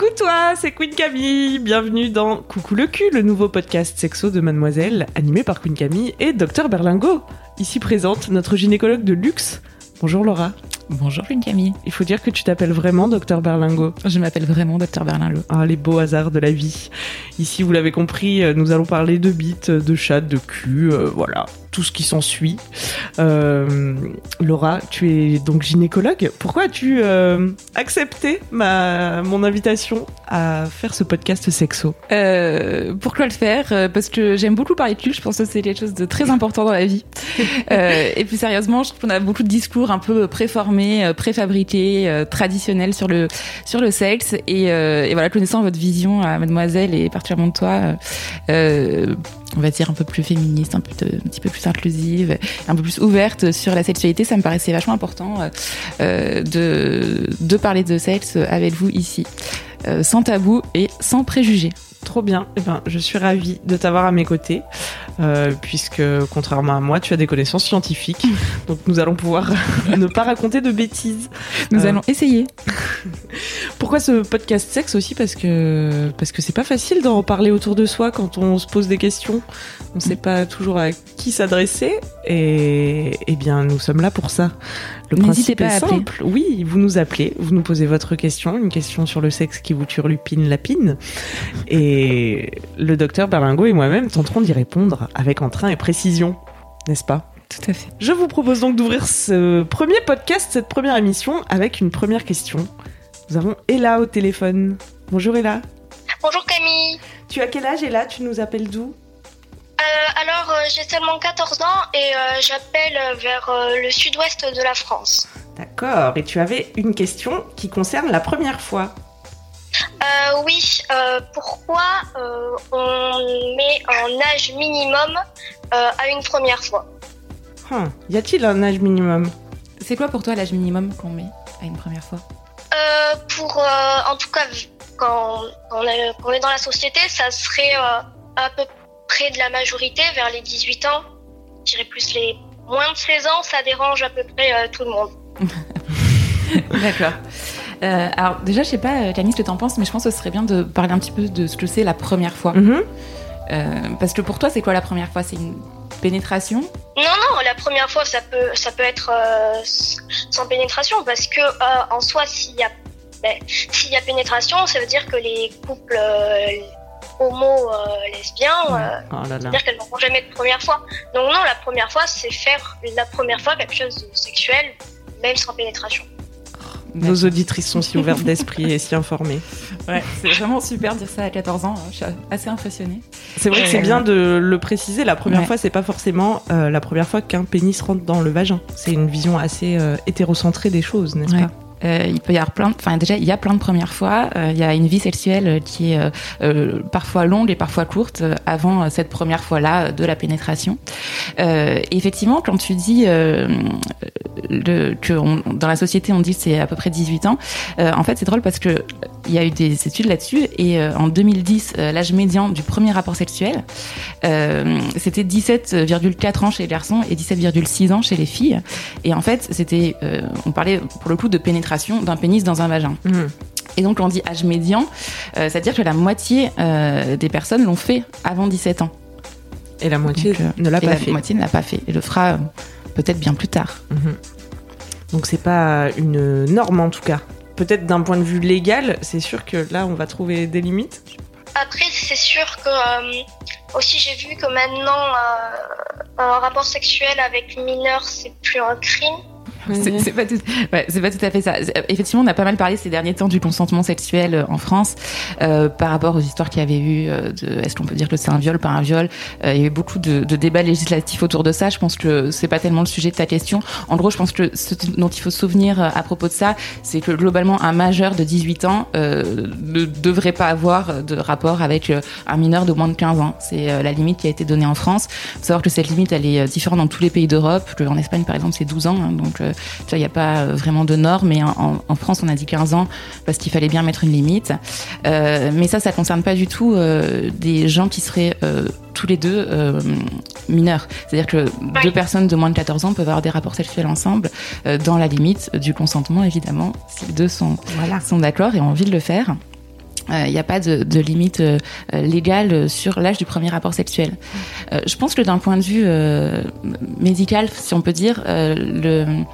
Coucou toi, c'est Queen Camille. Bienvenue dans Coucou le cul, le nouveau podcast sexo de Mademoiselle, animé par Queen Camille et Dr Berlingo. Ici présente notre gynécologue de luxe. Bonjour Laura. Bonjour Queen Camille. Il faut dire que tu t'appelles vraiment Dr Berlingo. Je m'appelle vraiment Dr Berlingo. Ah, les beaux hasards de la vie. Ici, vous l'avez compris, euh, nous allons parler de bites, de chattes, de cul, euh, voilà, tout ce qui s'ensuit. Euh, Laura, tu es donc gynécologue. Pourquoi as-tu euh, accepté ma, mon invitation à faire ce podcast sexo? Euh, pourquoi le faire? Euh, Parce que j'aime beaucoup parler de cul. Je pense que c'est quelque chose de très important dans la vie. Euh, et puis sérieusement, je trouve qu'on a beaucoup de discours un peu préformés, euh, préfabriqués, euh, traditionnels sur le sur le sexe. Et, euh, et voilà, connaissant votre vision, à Mademoiselle, et particulièrement de toi, on va dire un peu plus féministe, un, petit peu plus inclusive, un peu plus ouverte sur la sexualité, ça me paraissait vachement important de de parler de sexe avec vous ici. Sans tabou et sans préjugés. Trop bien. Eh ben, je suis ravie de t'avoir à mes côtés, euh, puisque contrairement à moi, tu as des connaissances scientifiques. Donc nous allons pouvoir ne pas raconter de bêtises. Nous Euh, allons essayer. Pourquoi ce podcast sexe aussi Parce que parce que c'est pas facile d'en parler autour de soi quand on se pose des questions. On sait pas toujours à qui s'adresser. Et eh bien, nous sommes là pour ça. Le N'hésitez principe pas est simple. Oui, vous nous appelez, vous nous posez votre question, une question sur le sexe qui vous turlupine la pine. Et le docteur Berlingo et moi-même tenterons d'y répondre avec entrain et précision, n'est-ce pas? Tout à fait. Je vous propose donc d'ouvrir ce premier podcast, cette première émission, avec une première question. Nous avons Ella au téléphone. Bonjour Ella. Bonjour Camille. Tu as quel âge Ella? Tu nous appelles d'où? Euh, alors euh, j'ai seulement 14 ans et euh, j'appelle euh, vers euh, le sud-ouest de la France. D'accord. Et tu avais une question qui concerne la première fois. Euh, oui, euh, pourquoi euh, on met un âge minimum euh, à une première fois? Hum, Y a-t-il un âge minimum? C'est quoi pour toi l'âge minimum qu'on met à une première fois? Euh, Pour, euh, en tout cas, quand on est, quand on est dans la société, ça serait euh, à peu près de la majorité, vers les 18 ans. Je dirais plus les moins de 16 ans, ça dérange à peu près euh, tout le monde. D'accord. Euh, alors déjà, je sais pas, euh, Camille, ce que t'en penses, mais je pense que ce serait bien de parler un petit peu de ce que c'est la première fois. Mhm. Euh, parce que pour toi, c'est quoi la première fois? C'est une pénétration Non, non, la première fois, ça peut, ça peut être euh, sans pénétration parce que euh, en soi, s'il y a, ben, s'il y a pénétration, ça veut dire que les couples euh, homo euh, lesbiens, euh, Oh là là. c'est-à-dire qu'elles n'auront jamais de première fois. Donc non, la première fois, c'est faire la première fois quelque chose de sexuel, même sans pénétration. Nos auditrices sont si ouvertes d'esprit et si informées. Ouais, c'est vraiment super de dire ça à 14 ans. hein. Je suis assez impressionnée. C'est vrai que c'est Euh, bien de le préciser. La première ouais. fois, c'est pas forcément euh, la première fois qu'un pénis rentre dans le vagin. C'est une vision assez euh, hétérocentrée des choses, n'est-ce Ouais. pas? Euh, il peut y avoir plein, de- enfin déjà il y a plein de premières fois. Euh, il y a une vie sexuelle qui est euh, parfois longue et parfois courte avant cette première fois-là euh, de la pénétration. Effectivement, quand tu dis le, que on- dans la société on dit que c'est à peu près 18 ans, euh, en fait c'est drôle parce que il y a eu des études là-dessus et euh, en 2010 euh, l'âge médian du premier rapport sexuel c'était 17,4 ans chez les garçons et 17,6 ans chez les filles. Et en fait c'était, on parlait pour le coup de pénétration d'un pénis dans un vagin. Mhm. Et donc, on dit âge médian, c'est-à-dire que la moitié des personnes l'ont fait avant 17 ans. Et la moitié Donc, ne l'a et pas la fait. moitié ne l'a pas fait. Et le fera peut-être bien plus tard. Mhm. Donc c'est pas une norme en tout cas. peut-être d'un point de vue légal, c'est sûr que là, on va trouver des limites. Après, c'est sûr que euh, aussi j'ai vu que maintenant euh, un rapport sexuel avec mineur, c'est plus un crime. C'est pas, tout... ouais, pas tout à fait ça. Effectivement, on a pas mal parlé ces derniers temps du consentement sexuel euh, en France euh, par rapport aux histoires qu'il y avait eu euh, de est-ce qu'on peut dire que c'est un viol, pas un viol. Euh, il y a eu beaucoup de, de, débats législatifs autour de ça. Je pense que c'est pas tellement le sujet de ta question. En gros, je pense que ce dont il faut se souvenir à propos de ça, c'est que globalement, un majeur de 18 ans ne devrait pas avoir de rapport avec un mineur de moins de 15 ans. C'est la limite qui a été donnée en France. Il faut savoir que cette limite, elle est différente dans tous les pays d'Europe. En Espagne, par exemple, c'est 12 ans. Hein, donc il n'y a pas euh, vraiment de normes, mais en, en, France, on a dit 15 ans parce qu'il fallait bien mettre une limite. Euh, mais ça, ça concerne pas du tout euh, des gens qui seraient euh, tous les deux euh, mineurs. C'est-à-dire que oui. deux personnes de moins de 14 ans peuvent avoir des rapports sexuels ensemble euh, dans la limite du consentement, évidemment, si les deux sont, voilà. sont d'accord et ont envie de le faire il euh, n'y a pas de, limite euh, légale sur l'âge du premier rapport sexuel. Euh, je pense que d'un point de vue médical, si on peut dire, il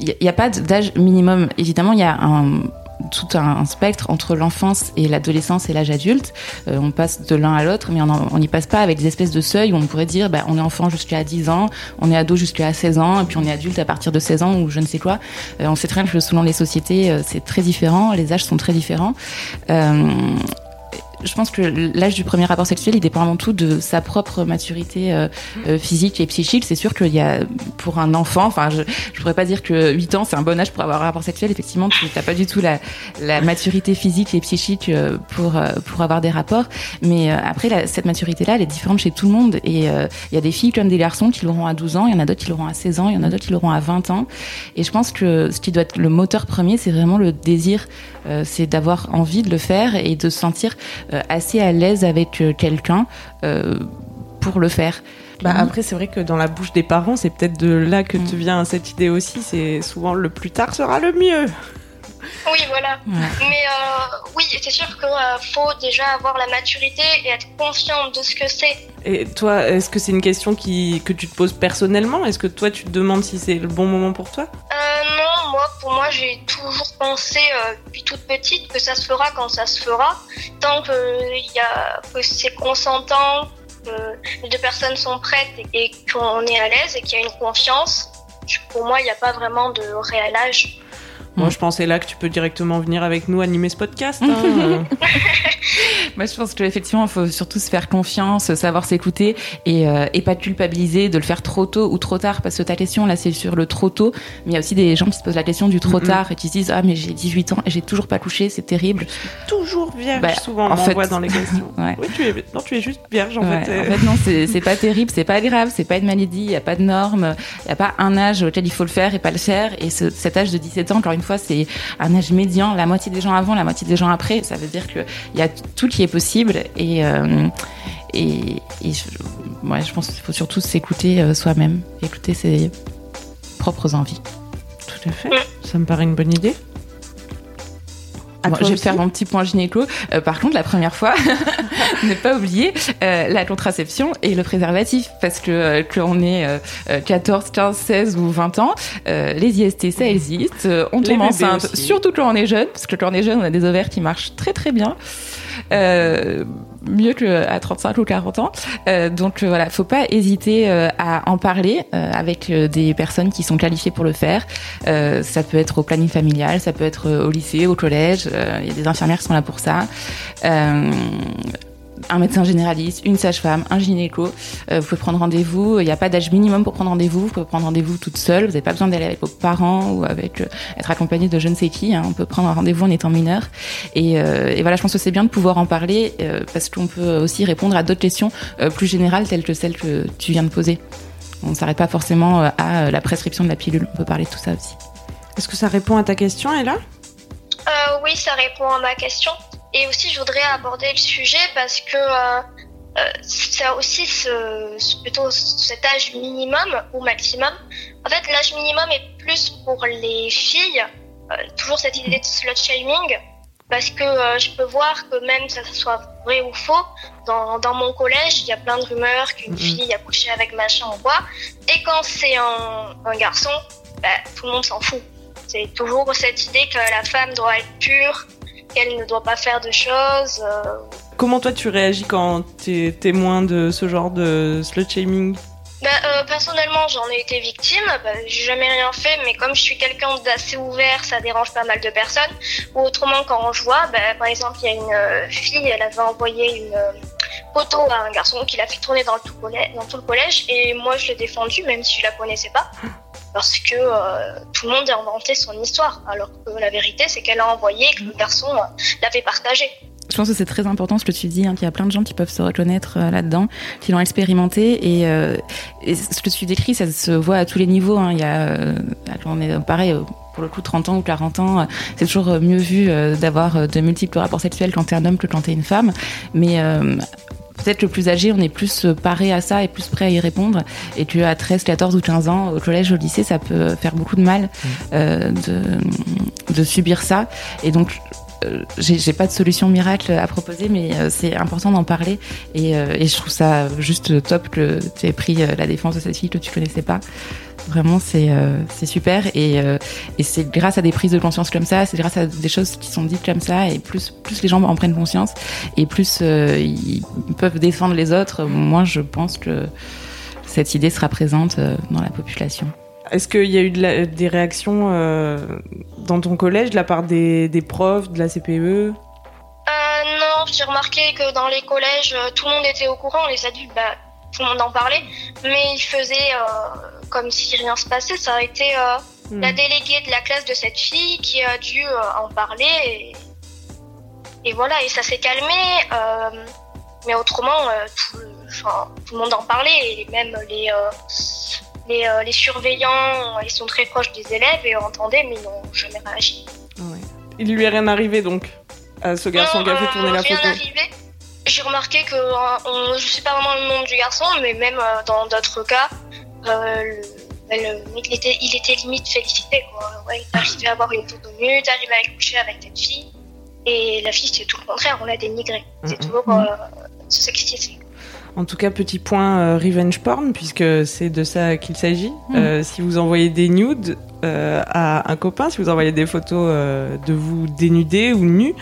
n'y a, pas d'âge minimum. Évidemment, il y a un tout un, spectre entre l'enfance et l'adolescence et l'âge adulte. Euh, on passe de l'un à l'autre, mais on n'y passe pas avec des espèces de seuils où on pourrait dire bah, on est enfant jusqu'à 10 ans, on est ado jusqu'à 16 ans, et puis on est adulte à partir de 16 ans ou je ne sais quoi. Euh, on sait très bien que selon les sociétés, euh, c'est très différent, les âges sont très différents. Je pense que l'âge du premier rapport sexuel, il dépend avant tout de sa propre maturité euh, euh, physique et psychique. C'est sûr qu'il y a, pour un enfant, enfin, je, je pourrais pas dire que 8 ans, c'est un bon âge pour avoir un rapport sexuel. Effectivement, tu n'as pas du tout la, maturité physique et psychique euh, pour, pour avoir des rapports. Mais après, cette maturité-là, elle est différente chez tout le monde. Et il y a des filles comme des garçons qui l'auront à 12 ans, il y en a d'autres qui l'auront à 16 ans, il y en a d'autres qui l'auront à 20 ans. Et je pense que ce qui doit être le moteur premier, c'est vraiment le désir, c'est d'avoir envie de le faire et de se sentir assez à l'aise avec quelqu'un euh, pour le faire. Bah après, c'est vrai que dans la bouche des parents, c'est peut-être de là que te vient cette idée aussi. C'est souvent le plus tard sera le mieux. Oui, voilà. Ouais. Mais euh, oui, c'est sûr qu'il euh, faut déjà avoir la maturité et être conscient de ce que c'est. Et toi, est-ce que c'est une question qui, que tu te poses personnellement? Est-ce que toi, tu te demandes si c'est le bon moment pour toi? Euh, Non, moi, pour moi, j'ai toujours pensé depuis toute petite que ça se fera quand ça se fera. Tant que, y a, que c'est consentant, que les deux personnes sont prêtes et, et qu'on est à l'aise et qu'il y a une confiance, pour moi, il n'y a pas vraiment de réel âge. Moi, je pensais là que tu peux directement venir avec nous animer ce podcast. Hein. Moi, je pense qu'effectivement, il faut surtout se faire confiance, savoir s'écouter et, euh, et pas culpabiliser de le faire trop tôt ou trop tard. Parce que ta question, là, c'est sur le trop tôt. Mais il y a aussi des gens qui se posent la question du trop mm -hmm. tard et qui se disent Ah, mais j'ai 18 ans et j'ai toujours pas couché, c'est terrible. Je suis toujours vierge, bah, souvent, on m'envoie dans les questions. ouais. Oui, tu es, non, tu es juste vierge, en ouais, fait. En fait, non, c'est pas terrible, c'est pas grave, c'est pas une maladie, il n'y a pas de normes, il n'y a pas un âge auquel il faut le faire et pas le faire. Et ce, cet âge de 17 ans, encore une fois, c'est un âge médian, la moitié des gens avant, la moitié des gens après. Ça veut dire qu'il y a tout qui est possible et, euh, et, et je, pense qu'il faut surtout s'écouter euh, soi-même, écouter ses propres envies. Tout à fait. Ça me paraît une bonne idée. Bon, je vais faire mon petit point gynéco. Euh, par contre, la première fois, ne pas oublier euh, la contraception et le préservatif. Parce que euh, qu'on est 14, 15, 16 ou 20 ans, euh, les IST, ça existe. on tombe enceinte, surtout quand on est jeune. Parce que quand on est jeune, on a des ovaires qui marchent très très bien. Euh, mieux qu'à 35 ou 40 ans. Euh, donc euh, voilà, faut pas hésiter euh, à en parler euh, avec des personnes qui sont qualifiées pour le faire. ça peut être au planning familial, ça peut être au lycée, au collège. Il y a des infirmières qui sont là pour ça un médecin généraliste, une sage-femme, un gynéco. Euh, vous pouvez prendre rendez-vous. Il n'y a pas d'âge minimum pour prendre rendez-vous. Vous pouvez prendre rendez-vous toute seule. Vous n'avez pas besoin d'aller avec vos parents ou avec euh, être accompagné de je ne sais qui. Hein. On peut prendre un rendez-vous en étant mineur. Et, euh, et, voilà, je pense que c'est bien de pouvoir en parler euh, parce qu'on peut aussi répondre à d'autres questions euh, plus générales telles que celles que tu viens de poser. On ne s'arrête pas forcément euh, à la prescription de la pilule. On peut parler de tout ça aussi. Est-ce que ça répond à ta question, Ella? Oui, ça répond à ma question. Et aussi, je voudrais aborder le sujet parce que euh, euh, c'est aussi ce, ce, plutôt cet âge minimum ou maximum. En fait, l'âge minimum est plus pour les filles. Euh, toujours cette idée de slut shaming. Parce que euh, je peux voir que même ça soit vrai ou faux, dans, dans mon collège, il y a plein de rumeurs qu'une mmh. fille a couché avec machin ou quoi. Et quand c'est un, un, garçon, bah, tout le monde s'en fout. C'est toujours cette idée que la femme doit être pure, qu'elle ne doit pas faire de choses. euh, Comment toi tu réagis quand t'es témoin de ce genre de slut shaming? Bah, euh, personnellement, j'en ai été victime. Bah, j'ai jamais rien fait, mais comme je suis quelqu'un d'assez ouvert, ça dérange pas mal de personnes. Ou autrement, quand je vois, bah, par exemple, il y a une euh, fille, elle avait envoyé une photo à un garçon qui l'a fait tourner dans, le tout collège, dans tout le collège, et moi je l'ai défendu, même si je la connaissais pas, parce que euh, tout le monde a inventé son histoire, alors que la vérité, c'est qu'elle a envoyé et que le garçon euh, l'avait partagé. Je pense que c'est très important ce que tu dis, hein, qu'il y a plein de gens qui peuvent se reconnaître euh, là-dedans, qui l'ont expérimenté. Et, et ce que tu décris, ça se voit à tous les niveaux. hein. Il y a, on est pareil, pour le coup, 30 ans ou 40 ans, euh, c'est toujours euh, mieux vu euh, d'avoir de multiples rapports sexuels quand t'es un homme que quand t'es une femme. Mais peut-être le plus âgé, on est plus paré à ça et plus prêt à y répondre. Et que à 13, 14 ou 15 ans, au collège, au lycée, ça peut faire beaucoup de mal euh, de, de subir ça. Et donc, j'ai j'ai pas de solution miracle à proposer, mais euh, c'est important d'en parler. Et, euh, et je trouve ça juste top que tu aies pris euh, la défense de cette fille que tu connaissais pas. Vraiment, c'est euh, super. Et, euh, c'est grâce à des prises de conscience comme ça, c'est grâce à des choses qui sont dites comme ça, et plus, plus les gens en prennent conscience, et plus euh, ils peuvent défendre les autres, moins je pense que cette idée sera présente euh, dans la population. Est-ce qu'il y a eu de la- des réactions euh, dans ton collège de la part des, des profs, de la CPE Euh, non, j'ai remarqué que dans les collèges, euh, tout le monde était au courant, les adultes, bah, tout le monde en parlait, mais ils faisaient euh, comme si rien se passait. Ça a été Hmm. la déléguée de la classe de cette fille qui a dû en parler, et, et voilà, et ça s'est calmé. mais autrement, tout, le- enfin, tout le monde en parlait, et même les, les, euh, les surveillants, ils sont très proches des élèves et entendaient, mais ils n'ont jamais réagi. Il lui est rien arrivé donc à ce garçon Non, qui a fait euh, tourner la rien photo. arrivé. J'ai remarqué que, euh, on, je sais pas vraiment le nom du garçon, mais même euh, dans d'autres cas, le, le mec, il était, il était limite félicité. Quoi. Ouais, t'arrivais à avoir une photo nue, t'arrivais à coucher avec cette fille. Et la fille, c'était tout le contraire, on l'a dénigrée. C'est toujours euh, se sextiser. En tout cas, petit point euh, revenge porn, puisque c'est de ça qu'il s'agit. Mm. Euh, si vous envoyez des nudes euh, à un copain, si vous envoyez des photos de vous dénudés ou nus,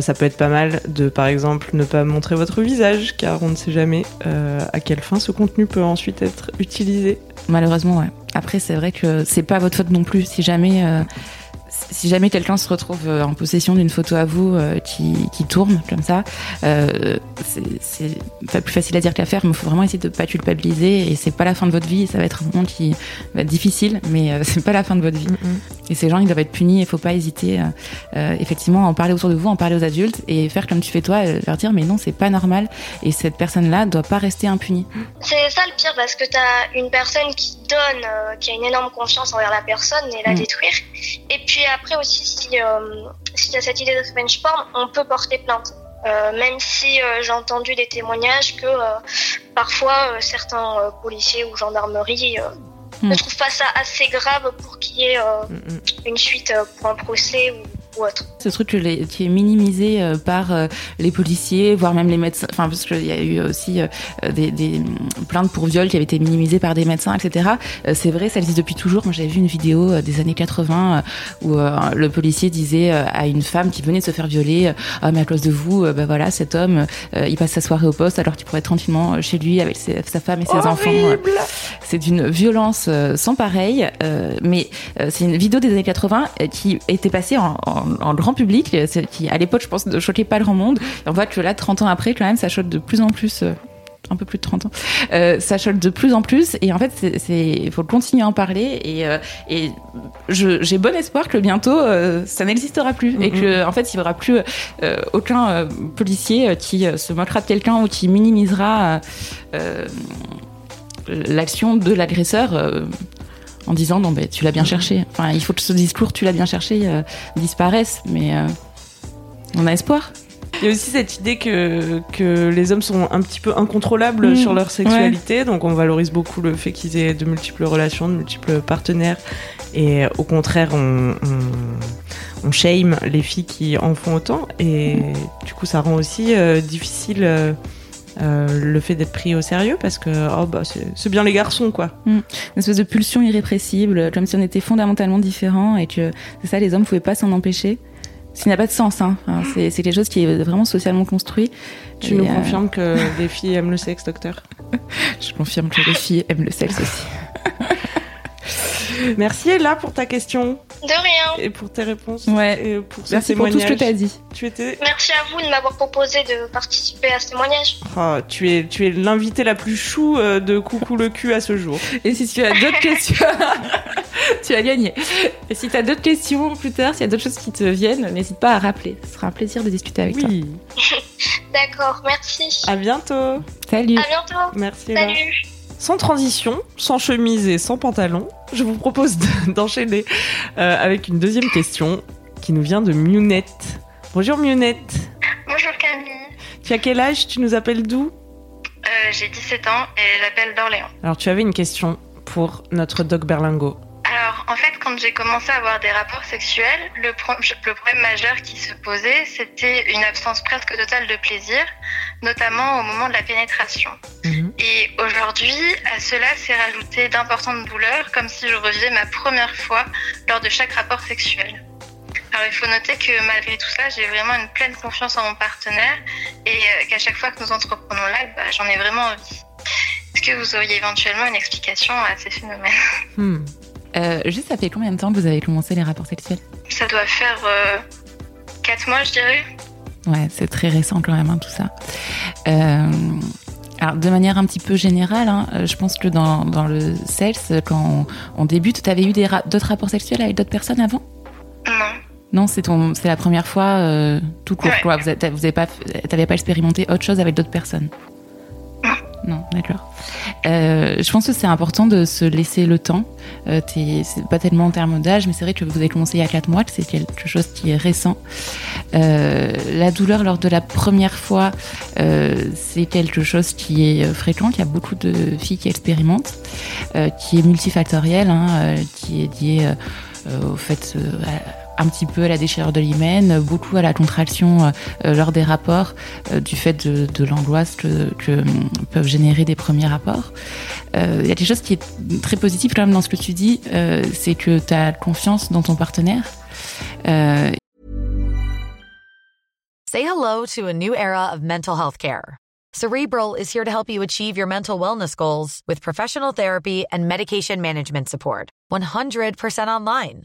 ça peut être pas mal de, par exemple, ne pas montrer votre visage, car on ne sait jamais à quelle fin ce contenu peut ensuite être utilisé. Malheureusement, ouais. Après, c'est vrai que c'est pas votre faute non plus. Si jamais, si jamais quelqu'un se retrouve euh, en possession d'une photo à vous euh, qui, qui tourne comme ça, euh, c'est- pas plus facile à dire qu'à faire, mais il faut vraiment essayer de pas culpabiliser. Et c'est pas la fin de votre vie. Ça va être un moment qui va être difficile, mais euh, c'est pas la fin de votre vie. Et ces gens, ils doivent être punis. Il faut pas hésiter, effectivement, à en parler autour de vous, en parler aux adultes et faire comme tu fais toi, leur dire mais non, c'est pas normal. Et cette personne-là doit pas rester impunie. C'est ça le pire parce que t'as une personne qui donne, euh, qui a une énorme confiance envers la personne et la Mm. détruire. Et puis après aussi, si euh, s'il y a cette idée de revenge porn, on peut porter plainte. Euh, même si euh, j'ai entendu des témoignages que euh, parfois euh, certains euh, policiers ou gendarmeries euh, Mm. ne trouvent pas ça assez grave pour qu'il y ait euh, Mm, mm. une suite euh, pour un procès ou, ou autre. Ce truc qui est minimisé euh, par euh, les policiers, voire même les médecins, enfin parce qu'il y a eu aussi euh, des, des mm, plaintes pour viol qui avaient été minimisées par des médecins, etc. C'est vrai, ça existe depuis toujours. Moi j'avais vu une vidéo des années 80 euh, où le policier disait à une femme qui venait de se faire violer, ah mais à cause de vous, bah voilà cet homme, il passe sa soirée au poste alors qu'il pourrait être tranquillement chez lui avec sa femme et ses enfants. c'est d'une violence sans pareil, mais c'est une vidéo des années 80 euh, qui était passée en, en- en grand public, euh, qui à l'époque je pense ne choquait pas le grand monde. Et on voit que là, 30 ans après, quand même, ça choque de plus en plus. euh, un peu plus de 30 ans, euh, ça choque de plus en plus et en fait il faut continuer à en parler et, euh, j'ai bon espoir que bientôt euh, ça n'existera plus et Mhm. que en fait il y aura plus aucun policier qui se moquera de quelqu'un ou qui minimisera l'action de l'agresseur en disant non ben tu l'as bien cherché. Enfin il faut que ce discours tu l'as bien cherché euh, disparaisse, mais euh, on a espoir. Il y a aussi cette idée que, que les hommes sont un petit peu incontrôlables Mm, sur leur sexualité, donc on valorise beaucoup le fait qu'ils aient de multiples relations, de multiples partenaires, et au contraire, on, on, on shame les filles qui en font autant, et du coup, ça rend aussi euh, difficile euh, le fait d'être pris au sérieux parce que oh, bah, c'est bien les garçons quoi. Mm. Une espèce de pulsion irrépressible, comme si on était fondamentalement différents et que c'est ça, les hommes ne pouvaient pas s'en empêcher. Ce qui n'a pas de sens, hein. c'est quelque chose qui est vraiment socialement construit. Tu nous confirmes que les filles aiment le sexe, docteur? Je confirme que les filles aiment le sexe aussi. Merci Ella pour ta question. De rien. Et pour tes réponses. Ouais. Et pour Merci pour tout ce que tu as dit. Tu étais... Merci à vous de m'avoir proposé de participer à ce témoignage. Oh, tu es, tu es l'invité la plus chou euh, de Coucou le cul à ce jour. Et si tu as d'autres questions, tu as gagné. Et si tu as d'autres questions plus tard, s'il y a d'autres choses qui te viennent, n'hésite pas à rappeler. Ce sera un plaisir de discuter avec oui. toi. D'accord, merci. À bientôt. Salut. À bientôt. Merci. Salut. Sans transition, sans chemise et sans pantalon, je vous propose d'enchaîner euh, avec une deuxième question qui nous vient de Munette. Bonjour Munette. Bonjour Camille. Tu as quel âge? Tu nous appelles d'où? Euh, J'ai 17 ans et j'appelle d'Orléans. Alors tu avais une question pour notre Doc Berlingo. Alors, en fait, quand j'ai commencé à avoir des rapports sexuels, le, pro le problème majeur qui se posait, c'était une absence presque totale de plaisir, notamment au moment de la pénétration. Mhm. Et aujourd'hui, à cela s'est rajouté d'importantes douleurs, comme si je revivais ma première fois lors de chaque rapport sexuel. Alors, il faut noter que malgré tout cela, j'ai vraiment une pleine confiance en mon partenaire et euh, qu'à chaque fois que nous entreprenons là, bah, j'en ai vraiment envie. Est-ce que vous auriez éventuellement une explication à ces phénomènes? Hmm. Euh, juste, ça fait combien de temps que vous avez commencé les rapports sexuels? Ça doit faire 4 mois, je dirais. Ouais, c'est très récent quand même, hein, tout ça. Euh, alors, de manière un petit peu générale, hein, euh, je pense que dans, dans le sales, quand on, on débute, tu avais eu ra d'autres rapports sexuels avec d'autres personnes avant? Non. Non, c'est la première fois euh, tout court. Ouais. quoi. Vous pas, pas expérimenté autre chose avec d'autres personnes? Non. D'accord. Euh, je pense que c'est important de se laisser le temps. Euh, c'est pas tellement en termes d'âge, mais c'est vrai que vous avez commencé il y a 4 mois, que c'est quelque chose qui est récent. Euh, la douleur lors de la première fois, c'est quelque chose qui est fréquent, qu'il y a beaucoup de filles qui expérimentent, qui est multifactoriel, hein, qui est lié au fait un petit peu à la déchirure de l'hymen, beaucoup à la contraction euh, euh, lors des rapports, euh, du fait de, de l'angoisse que, que hum, peuvent générer des premiers rapports. Euh, Il y a quelque chose qui est très positif quand même dans ce que tu dis, euh, c'est que tu confiance dans ton partenaire. Euh, Say hello to a new era of mental health care. Cerebral is here to help you achieve your mental wellness goals with professional therapy and medication management support. 100% online.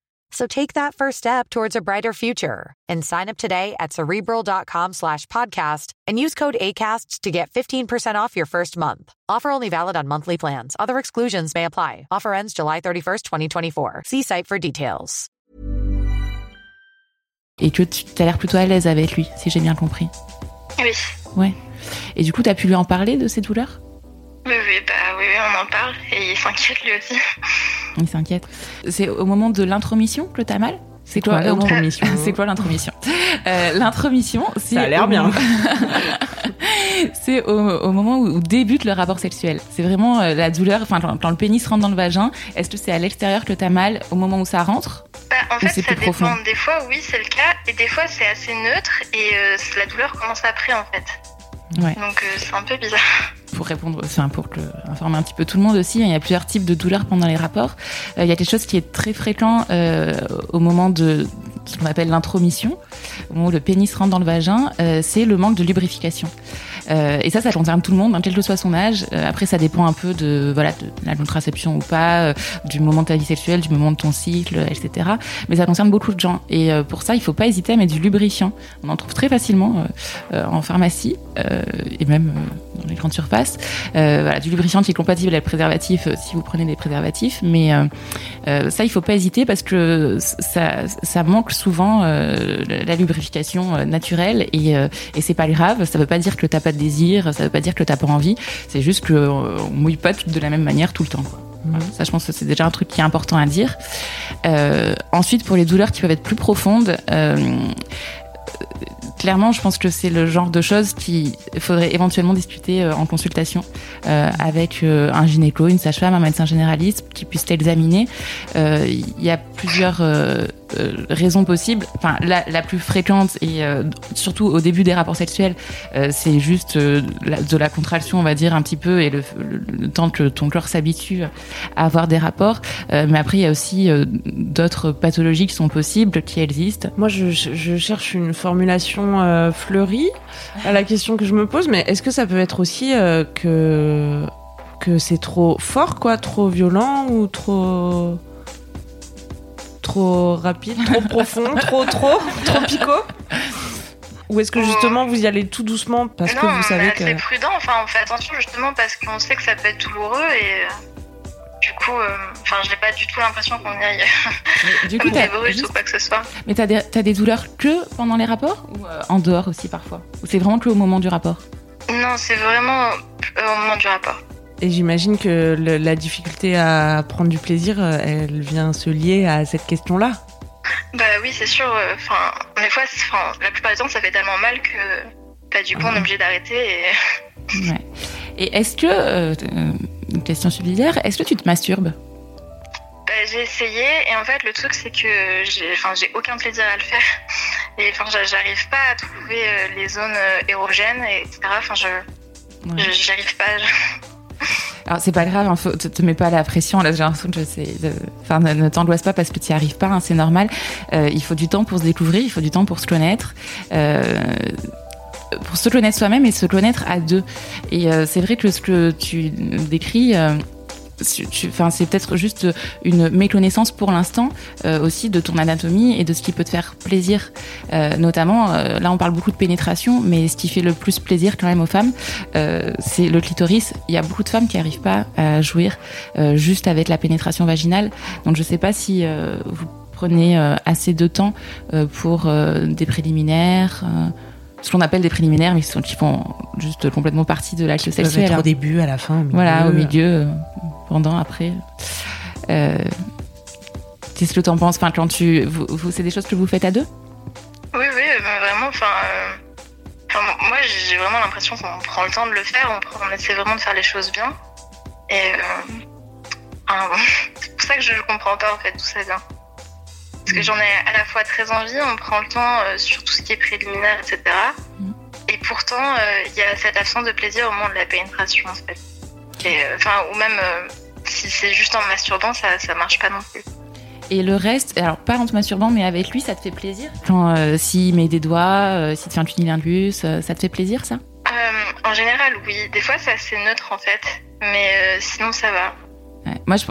So take that first step towards a brighter future and sign up today at cerebral.com slash podcast and use code ACAST to get 15% off your first month. Offer only valid on monthly plans. Other exclusions may apply. Offer ends July 31st, 2024. See site for details. et que tu as l'air plutôt à l'aise avec lui, si j'ai bien compris. Oui. Ouais. Et du coup, tu as pu lui en parler de ses douleurs Oui, oui, bah oui, oui, on en parle et il s'inquiète lui aussi. Il s'inquiète. C'est au moment de l'intromission que t'as mal C'est quoi, l'intromission C'est quoi l'intromission euh, L'intromission, c'est. Ça a l'air bien. moment- c'est au, au moment où, où débute le rapport sexuel. C'est vraiment euh, la douleur, enfin, quand, quand le pénis rentre dans le vagin. Est-ce que c'est à l'extérieur que t'as mal au moment où ça rentre Bah, en fait, c'est ça plus dépend. profond Des fois, oui, c'est le cas, et des fois, c'est assez neutre, et euh, la douleur commence après, en fait. Ouais. Donc, euh, c'est un peu bizarre. Pour répondre, enfin pour que, informer un petit peu tout le monde aussi, hein, il y a plusieurs types de douleurs pendant les rapports. Euh, il y a quelque chose qui est très fréquent euh, au moment de ce qu'on appelle l'intromission, où le pénis rentre dans le vagin, euh, c'est le manque de lubrification. Euh, et ça, ça concerne tout le monde, hein, quel que soit son âge. Euh, après, ça dépend un peu de voilà de la contraception ou pas, euh, du moment de ta vie sexuelle, du moment de ton cycle, etc. Mais ça concerne beaucoup de gens. Et pour ça, il faut pas hésiter à mettre du lubrifiant. On en trouve très facilement en pharmacie et même euh, les grandes surfaces. voilà, du lubrifiant qui est compatible avec le préservatif si vous prenez des préservatifs. Mais ça, il faut pas hésiter parce que ça, manque souvent la lubrification naturelle et, et c'est pas grave. Ça veut pas dire que t'as pas de désir, ça veut pas dire que t'as pas envie. C'est juste qu'on mouille pas de la même manière tout le temps. Ça, je pense que c'est déjà un truc qui est important à dire. Euh, ensuite, pour les douleurs qui peuvent être plus profondes, euh, clairement, je pense que c'est le genre de choses qu'il faudrait éventuellement discuter euh, en consultation euh, avec euh, un gynéco, une sage-femme, un médecin généraliste qui puisse t'examiner. Il y a plusieurs raisons possibles. Enfin, la, plus fréquente et surtout au début des rapports sexuels, c'est juste de la contraction, on va dire un petit peu, et le, temps que ton corps s'habitue à avoir des rapports. mais après, il y a aussi d'autres pathologies qui sont possibles, qui existent. Moi, je, je cherche une formulation euh, fleurie à la question que je me pose, mais est-ce que ça peut être aussi euh, que que c'est trop fort, quoi, trop violent ou trop trop rapide, trop profond, trop trop trop picot ou est-ce que justement vous y allez tout doucement parce que vous savez que c'est prudent. Enfin, on fait attention justement parce qu'on sait que ça peut être douloureux et du coup, euh, enfin, j'ai pas du tout l'impression qu'on y aille du coup, juste... ou quoi que ce soit. Mais t'as des, as des douleurs que pendant les rapports ou euh, en dehors aussi parfois? Ou c'est vraiment que au moment du rapport? Non, c'est vraiment euh, au moment du rapport. Et j'imagine que la difficulté à prendre du plaisir, elle vient se lier à cette question-là. Bah oui, c'est sûr. Enfin, des fois, la plupart du temps, ça fait tellement mal que bah, du coup, on est obligé d'arrêter. Et... Ouais. Et est-ce que une question subsidiaire. Est-ce que tu te masturbes? Bah, J'ai essayé et en fait le truc c'est que j'ai, enfin, j'ai aucun plaisir à le faire et enfin j'arrive pas à trouver euh, les zones euh, érogènes etc. Enfin je, j'arrive pas. Alors c'est pas grave, ne hein, te, mets pas la pression. Là j'ai l'impression que. Enfin ne, t'angoisse pas parce que tu n'y arrives pas, hein, c'est normal. Euh, il faut du temps pour se découvrir, il faut du temps pour se connaître. Euh, pour se connaître soi-même et se connaître à deux. Et euh, c'est vrai que ce que tu décris, Enfin, c'est peut-être juste une méconnaissance pour l'instant euh, aussi de ton anatomie et de ce qui peut te faire plaisir. notamment, là on parle beaucoup de pénétration, mais ce qui fait le plus plaisir quand même aux femmes, c'est le clitoris. Il y a beaucoup de femmes qui n'arrivent pas à jouir juste avec la pénétration vaginale. Donc je sais pas si vous prenez assez de temps pour des préliminaires ce qu'on appelle des préliminaires, mais qui font juste complètement partie de l'acte sexuel. Être au début, à la fin. Au milieu. Voilà, au milieu, euh, pendant, après. Euh, Qu'est-ce que tu en penses? Enfin, quand tu, vous, C'est des choses que vous faites à deux? Oui, oui, vraiment. Enfin, euh, moi, j'ai vraiment l'impression qu'on prend le temps de le faire, on, on, essaie vraiment de faire les choses bien. Et euh, c'est pour ça que je ne comprends pas en fait tout ça bien. Parce que j'en ai à la fois très envie, on prend le temps euh, sur tout ce qui est préliminaire, etc. Mm. Et pourtant, euh, il y a cette absence de plaisir au moment de la pénétration, en fait. Euh, enfin, ou même si c'est juste en masturbant, ça, ça marche pas non plus. Et le reste, alors pas en te masturbant, mais avec lui, ça te fait plaisir? Quand s'il met des doigts, s'il te fait un cunilingus, ça te fait plaisir ça? En général, oui. Des fois, c'est assez neutre en fait. Mais sinon, ça va. Moi, je,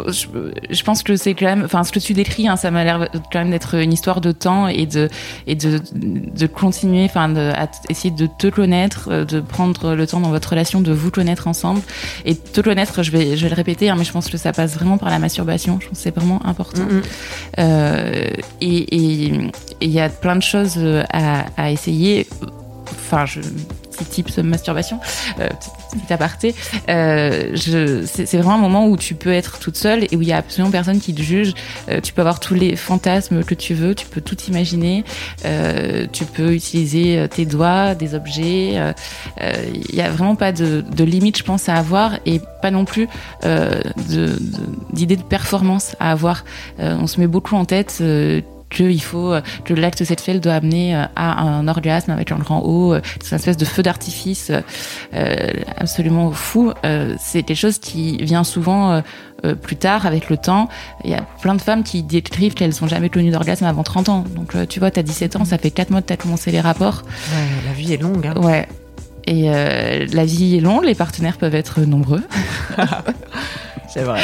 je, pense que c'est quand même, enfin, ce que tu décris, hein, ça m'a l'air quand même d'être une histoire de temps et de et de, de continuer, enfin, de, à essayer de te connaître, euh, de prendre le temps dans votre relation de vous connaître ensemble et te connaître. Je vais, je vais le répéter, hein, mais je pense que ça passe vraiment par la masturbation. Je pense que c'est vraiment important. Euh, et il y a plein de choses à, à essayer. Enfin, je type de masturbation, euh, petit aparté. Euh, c'est vraiment un moment où tu peux être toute seule et où il y a absolument personne qui te juge. Euh, tu peux avoir tous les fantasmes que tu veux, tu peux tout imaginer. Tu peux utiliser tes doigts, des objets. Il n'y a vraiment pas de, limite, je pense, à avoir et pas non plus d'idée de, performance à avoir. on se met beaucoup en tête qu'il faut euh, que l'acte sexuel doit amener euh, à un orgasme avec un grand O, euh, c'est une espèce de feu d'artifice absolument fou. c'est quelque chose qui vient souvent plus tard avec le temps. Il y a plein de femmes qui décrivent qu'elles n'ont jamais connu d'orgasme avant 30 ans. Donc tu vois, tu as 17 ans, ça fait 4 mois que tu as commencé les rapports. Ouais, la vie est longue. Hein. Ouais. Et la vie est longue, les partenaires peuvent être nombreux. C'est vrai.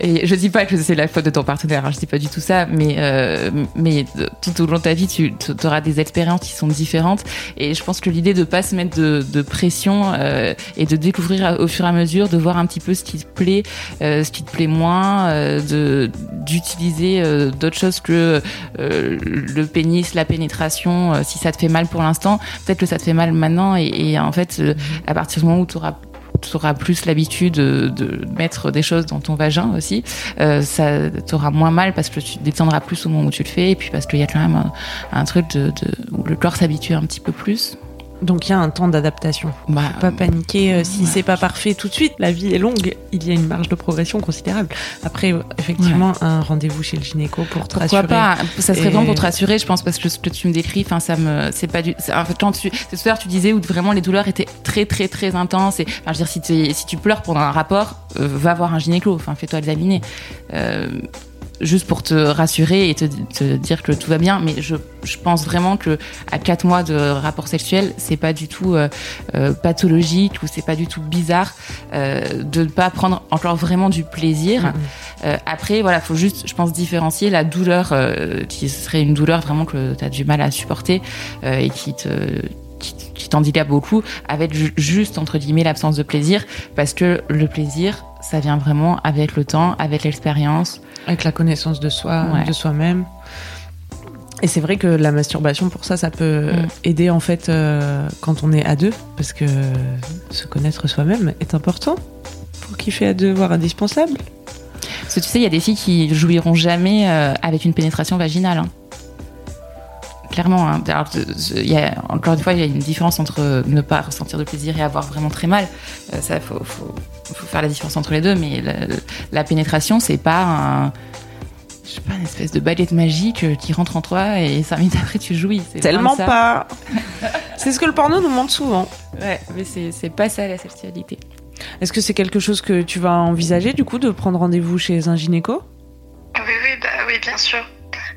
Et je dis pas que c'est la faute de ton partenaire, hein, je dis pas du tout ça, mais, euh, mais tout au long de ta vie, tu auras des expériences qui sont différentes. Et je pense que l'idée de pas se mettre de, de pression euh, et de découvrir au fur et à mesure, de voir un petit peu ce qui te plaît, euh, ce qui te plaît moins, euh, de d'utiliser euh, d'autres choses que euh, le pénis, la pénétration. si ça te fait mal pour l'instant, peut-être que ça te fait mal maintenant. Et, et en fait, à partir du moment où tu auras tu auras plus l'habitude de, de, mettre des choses dans ton vagin aussi, euh, ça t'aura moins mal parce que tu détendras plus au moment où tu le fais et puis parce qu'il y a quand même un, truc de, de, où le corps s'habitue un petit peu plus. Donc il y a un temps d'adaptation. Bah, pas paniquer euh, si ouais. c'est pas parfait tout de suite. La vie est longue, il y a une marge de progression considérable. Après, euh, effectivement, ouais. un rendez-vous chez le gynéco pour te Pourquoi rassurer. pas? Ça serait et... vraiment pour te rassurer, je pense, parce que ce que tu me décris, enfin, ça me, c'est pas du. En fait, quand tu, à l'heure tu disais où vraiment les douleurs étaient très, très, très intenses. Et, enfin, je veux dire, si, si tu pleures pendant un rapport, euh, va voir un gynéco. Enfin, fais-toi examiner. Euh, juste pour te rassurer et te, te, dire que tout va bien. Mais je, je pense vraiment que à quatre mois de rapport sexuel, c'est pas du tout euh, euh, pathologique ou c'est pas du tout bizarre euh, de ne pas prendre encore vraiment du plaisir. Mm -hmm. après, voilà, faut juste, je pense, différencier la douleur euh, qui serait une douleur vraiment que tu as du mal à supporter euh, et qui te qui t'endilape beaucoup avec juste entre guillemets l'absence de plaisir parce que le plaisir ça vient vraiment avec le temps avec l'expérience. Avec la connaissance de soi ouais. de soi-même. Et c'est vrai que la masturbation pour ça ça peut mm. aider en fait euh, quand on est à deux parce que se connaître soi-même est important. Pour kiffer à deux voire indispensable. Parce que tu sais il y a des filles qui jouiront jamais euh, avec une pénétration vaginale hein clairement. Hein. Alors, y a, encore une fois, il y a une différence entre ne pas ressentir de plaisir et avoir vraiment très mal. Euh, ça, faut, faut, faut, faire la différence entre les deux. Mais la, la pénétration, c'est pas un, je sais pas, une espèce de baguette magique qui rentre en toi et cinq minutes après tu jouis. Tellement pas. c'est ce que le porno nous montre souvent. Ouais, mais c'est pas ça la sexualité. Est-ce que c'est quelque chose que tu vas envisager du coup de prendre rendez-vous chez un gynéco? Oui, oui, bah oui, bien sûr.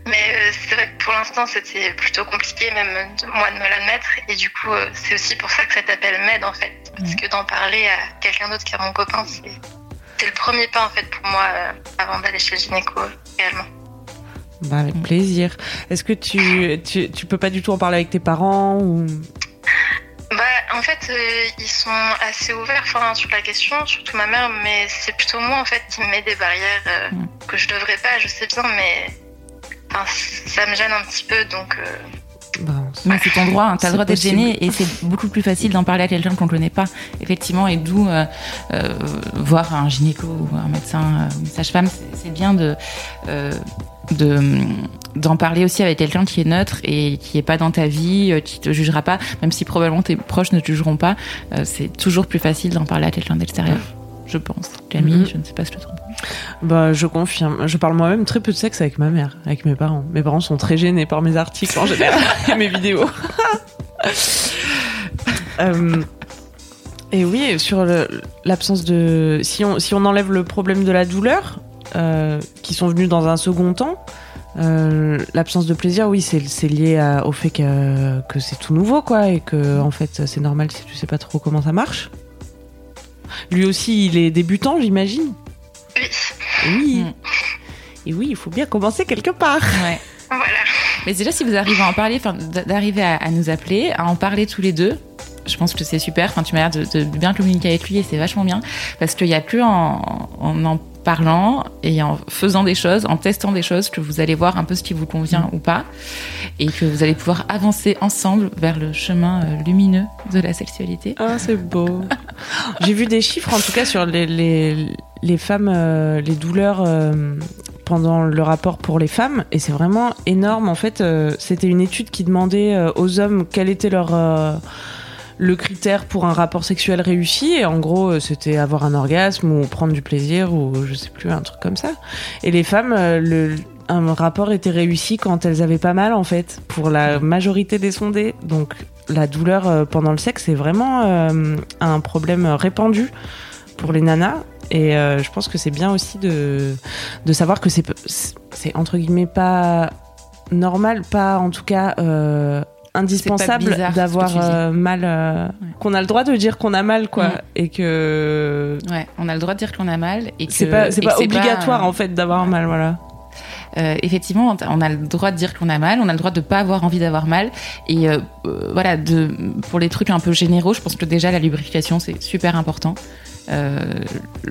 Mais euh, c'est vrai que pour l'instant, c'était plutôt compliqué, même de, moi, de me l'admettre. Et du coup, euh, c'est aussi pour ça que ça t'appelle m'aide, en fait. Parce que d'en parler à quelqu'un d'autre qu'à mon copain, c'est le premier pas, en fait, pour moi, euh, avant d'aller chez le gynéco, réellement. Bah, avec plaisir. Est-ce que tu, tu, tu, peux pas du tout en parler avec tes parents ou... Bah, en fait, ils sont assez ouverts enfin, sur la question, surtout ma mère, mais c'est plutôt moi, en fait, qui me met des barrières mm. que je devrais pas, je sais bien, mais Enfin, ça me gêne un petit peu, donc. Euh... Bah, ouais. c'est ton droit, hein. t'as le droit d'être gêné et c'est beaucoup plus facile d'en parler à quelqu'un qu'on ne connaît pas, effectivement, et d'où euh, euh, voir un gynéco ou un médecin ou une sage-femme, c'est bien de. Euh, de d'en parler aussi avec quelqu'un qui est neutre et qui est pas dans ta vie, qui te jugera pas, même si probablement tes proches ne te jugeront pas, euh, c'est toujours plus facile d'en parler à quelqu'un d'extérieur, je pense. Camille, mm -hmm. je ne sais pas ce que tu trouves. Bah, je confirme. Je parle moi-même très peu de sexe avec ma mère, avec mes parents. Mes parents sont très gênés par mes articles en général mes vidéos. euh, et oui, sur l'absence de. Si on, si on enlève le problème de la douleur, euh, qui sont venus dans un second temps, euh, l'absence de plaisir, oui, c'est lié au fait que, que c'est tout nouveau, quoi, et que en fait, c'est normal si tu sais pas trop comment ça marche. Lui aussi, il est débutant, j'imagine. Oui. Mm. Et oui, il faut bien commencer quelque part. Ouais. Voilà. Mais déjà, si vous arrivez à en parler, d'arriver à, à, nous appeler, à en parler tous les deux, je pense que c'est super. Enfin, tu m'as l'air de, de, bien communiquer avec lui et c'est vachement bien. Parce qu'il n'y a que en, en, en parlant et en faisant des choses, en testant des choses, que vous allez voir un peu ce qui vous convient mmh. ou pas, et que vous allez pouvoir avancer ensemble vers le chemin euh, lumineux de la sexualité. Ah, c'est beau. J'ai vu des chiffres, en tout cas, sur les, les, les femmes, euh, les douleurs euh, pendant le rapport pour les femmes, et c'est vraiment énorme. En fait, euh, c'était une étude qui demandait aux hommes quel était leur le critère pour un rapport sexuel réussi. Et en gros c'était avoir un orgasme ou prendre du plaisir ou je sais plus un truc comme ça. Et les femmes un rapport était réussi quand elles avaient pas mal en fait pour la majorité des sondés. Donc la douleur pendant le sexe c'est vraiment un problème répandu pour les nanas et euh, je pense que c'est bien aussi de, de savoir que c'est c'est entre guillemets pas normal pas en tout cas euh, indispensable d'avoir euh, mal, qu'on a le droit de dire qu'on a mal, quoi, Mm. et que Ouais, on a le droit de dire qu'on a mal et que c'est pas, c'est pas obligatoire en fait d'avoir mal, voilà. Euh, effectivement, on a- le droit de dire qu'on a mal, on a le droit de pas avoir envie d'avoir mal. Et euh, voilà, de, pour les trucs un peu généraux, je pense que déjà la lubrification c'est super important. Euh,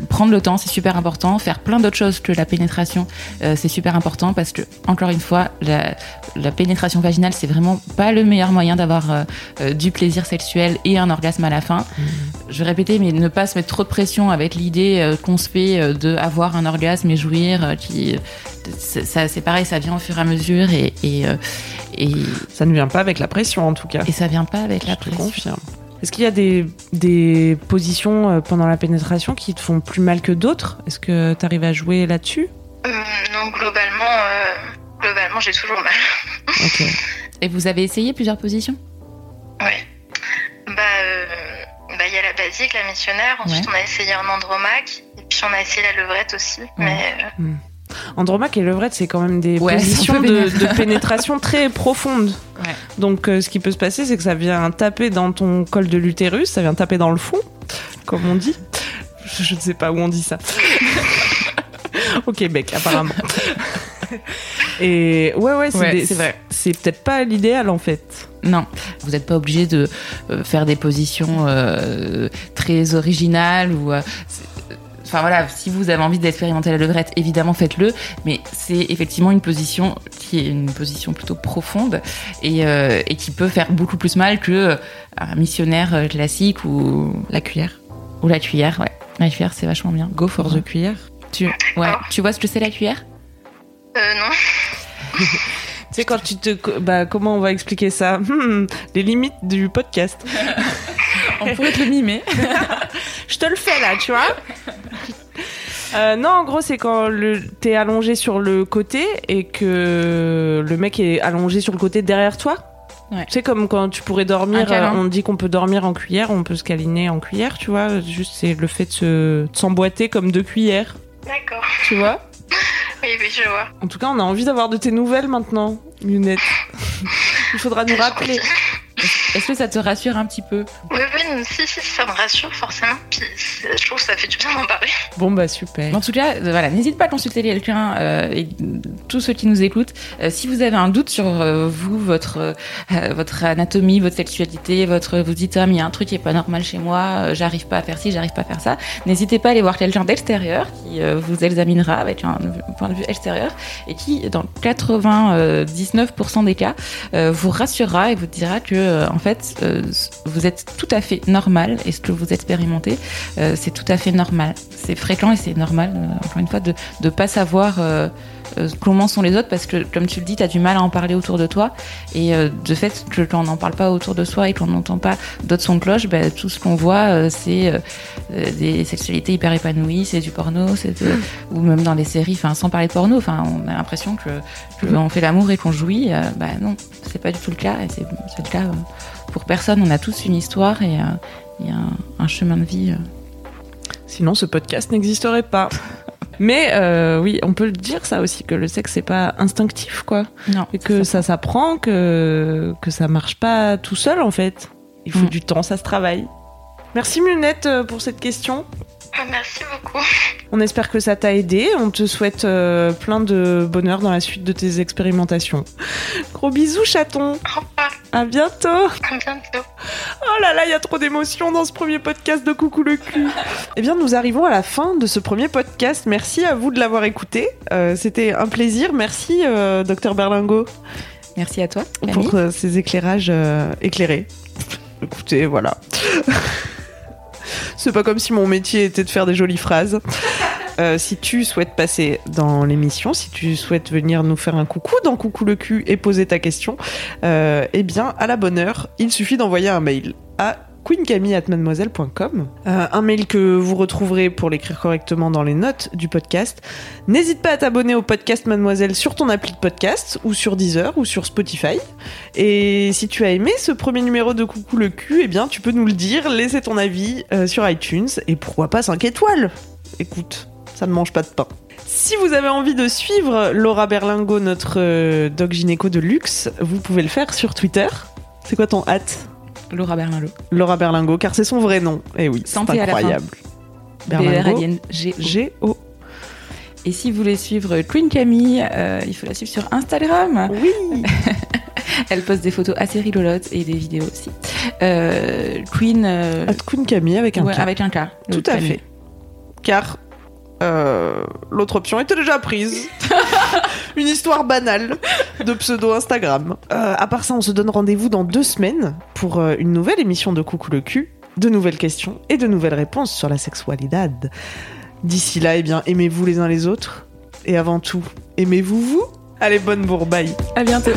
prendre le temps, c'est super important. Faire plein d'autres choses que la pénétration, euh, c'est super important parce que, encore une fois, la, la pénétration vaginale, c'est vraiment pas le meilleur moyen d'avoir euh, du plaisir sexuel et un orgasme à la fin. Je vais répéter, mais ne pas se mettre trop de pression avec l'idée qu'on se fait de avoir un orgasme et jouir. qui, ça, c'est pareil, ça vient au fur et à mesure et, et, et, Ça ne vient pas avec la pression en tout cas. et ça vient pas avec la Je te pression. confirme. Est-ce qu'il y a des, des positions euh, pendant la pénétration qui te font plus mal que d'autres? Est-ce que tu arrives à jouer là-dessus? Hum, non, globalement, euh, globalement, j'ai toujours mal. Ok. Et vous avez essayé plusieurs positions? Ouais. Bah, euh, bah, il y a la basique, la missionnaire. Ensuite, Ouais. on a essayé un andromaque. Et puis, on a essayé la levrette aussi. Mais euh, Andromaque et levrette, c'est quand même des Ouais, positions de, pénétration très profondes. Ouais. Donc, euh, ce qui peut se passer, c'est que ça vient taper dans ton col de l'utérus, ça vient taper dans le fond, comme on dit. Je, je ne sais pas où on dit ça. Au Québec, apparemment. Et ouais, ouais, c'est Ouais, des- c'est vrai. c'est peut-être pas l'idéal en fait. Non, vous n'êtes pas obligé de euh, faire des positions euh, très originales ou. euh, Enfin voilà, si vous avez envie d'expérimenter la levrette, évidemment faites-le, mais c'est effectivement une position qui est une position plutôt profonde et, euh, et qui peut faire beaucoup plus mal que euh, un missionnaire euh, classique ou La cuillère. ou la cuillère. Ouais, la cuillère c'est vachement bien. Go for the cuillère. Tu, ouais, tu vois ce que c'est la cuillère? Euh, non. Tu sais, quand tu te. Bah, comment on va expliquer ça? Hmm, Les limites du podcast. On pourrait te le mimer. Je te le fais là, tu vois Euh, non, en gros, c'est quand le, t'es allongé sur le côté et que le mec est allongé sur le côté derrière toi. Ouais. Tu sais, comme quand tu pourrais dormir, euh, on dit qu'on peut dormir en cuillère, on peut se câliner en cuillère, tu vois. Juste, c'est le fait de, se, de s'emboîter comme deux cuillères, D'accord. tu vois? Oui, oui, je vois. En tout cas, on a envie d'avoir de tes nouvelles maintenant, Lunette. Il faudra nous rappeler. Est-ce que ça te rassure un petit peu Oui, oui, si, si, ça me rassure forcément. Puis, je trouve que ça fait du bien d'en parler. Bon, bah, super. En tout cas, euh, voilà, n'hésite pas à consulter quelqu'un euh, et tous ceux qui nous écoutent. Euh, si vous avez un doute sur euh, vous, votre votre anatomie, votre sexualité, votre vous dites ah mais il y a un truc qui est pas normal chez moi, j'arrive pas à faire ci, j'arrive pas à faire ça. N'hésitez pas à aller voir quelqu'un d'extérieur qui vous examinera avec un point de vue extérieur et qui, dans 99% des cas, vous rassurera et vous dira que en fait euh, vous êtes tout à fait normal et ce que vous expérimentez euh, c'est tout à fait normal. C'est fréquent et c'est normal, euh, encore une fois, de ne pas savoir euh, comment sont les autres parce que, comme tu le dis, tu as du mal à en parler autour de toi. Et euh, de fait, que quand on n'en parle pas autour de soi et qu'on n'entend pas d'autres sons de cloche, bah, tout ce qu'on voit, euh, c'est des sexualités hyper épanouies, c'est du porno, c'est de- ou même dans les séries, enfin, sans parler de porno, enfin, on a l'impression que, que on fait l'amour et qu'on jouit. bah non, c'est pas du tout le cas. Et c'est le cas pour personne. On a tous une histoire et, et un, un chemin de vie. Sinon, ce podcast n'existerait pas. Mais euh, oui, on peut le dire ça aussi, que le sexe, c'est pas instinctif, quoi. Non, Et que ça s'apprend, que, que ça marche pas tout seul, en fait. Il faut Mm. du temps, ça se travaille. Merci Munette euh, pour cette question. Ah, Merci beaucoup. On espère que ça t'a aidé. On te souhaite euh, plein de bonheur dans la suite de tes expérimentations. Gros bisous, chaton. Au revoir. À bientôt. À bientôt. Oh là là, il y a trop d'émotions dans ce premier podcast de Coucou le cul. eh bien, nous arrivons à la fin de ce premier podcast. Merci à vous de l'avoir écouté. Euh, C'était un plaisir. Merci, euh, docteur Berlingo, Merci à toi. Camille. pour euh, ces éclairages euh, éclairés. Écoutez, voilà. C'est pas comme si mon métier était de faire des jolies phrases. Euh, si tu souhaites passer dans l'émission, si tu souhaites venir nous faire un coucou dans Coucou le cul et poser ta question, euh, eh bien, à la bonne heure, il suffit d'envoyer un mail à queencamille@mademoiselle.com, euh, un mail que vous retrouverez pour l'écrire correctement dans les notes du podcast. N'hésite pas à t'abonner au podcast Mademoiselle sur ton appli de podcast ou sur Deezer ou sur Spotify. Et si tu as aimé ce premier numéro de Coucou le cul, eh bien, tu peux nous le dire, laisser ton avis euh, sur iTunes et pourquoi pas 5 étoiles. Écoute, ça ne mange pas de pain. Si vous avez envie de suivre Laura Berlingo, notre euh, dog gynéco de luxe, vous pouvez le faire sur Twitter. C'est quoi ton hâte? Laura Berlinlot. Laura Berlingo, car c'est son vrai nom. Eh oui, c'est incroyable. B-R-L-I-N-G-O. G-O. Et si vous voulez suivre Queen Camille, euh, il faut la suivre sur Instagram. Oui. Elle poste des photos assez rigolotes et des vidéos aussi. Euh, Queen. euh, Queen Camille avec un ouais, K. avec un K. Tout à fait. Car l'autre option était déjà prise. Une histoire banale de pseudo Instagram. Euh, à part ça, on se donne rendez-vous dans deux semaines pour euh, une nouvelle émission de Coucou le cul, de nouvelles questions et de nouvelles réponses sur la sexualité. D'ici là, eh bien, aimez-vous les uns les autres. Et avant tout, aimez-vous vous? Allez, bonne bourbaille À bientôt.